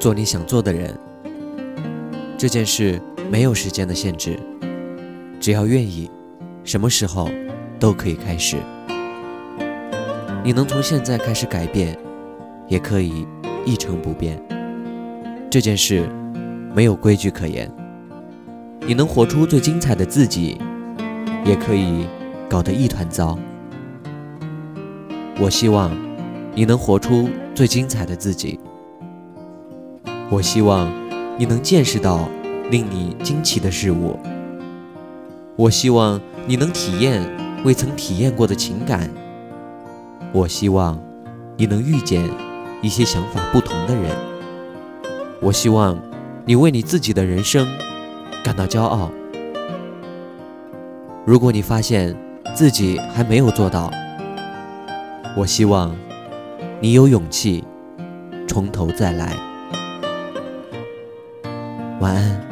做你想做的人。这件事没有时间的限制，只要愿意，什么时候都可以开始。你能从现在开始改变，也可以一成不变。这件事没有规矩可言。你能活出最精彩的自己，也可以搞得一团糟。我希望你能活出最精彩的自己。我希望你能见识到令你惊奇的事物。我希望你能体验未曾体验过的情感。我希望你能遇见一些想法不同的人。我希望你为你自己的人生。感到骄傲。如果你发现自己还没有做到，我希望你有勇气从头再来。晚安。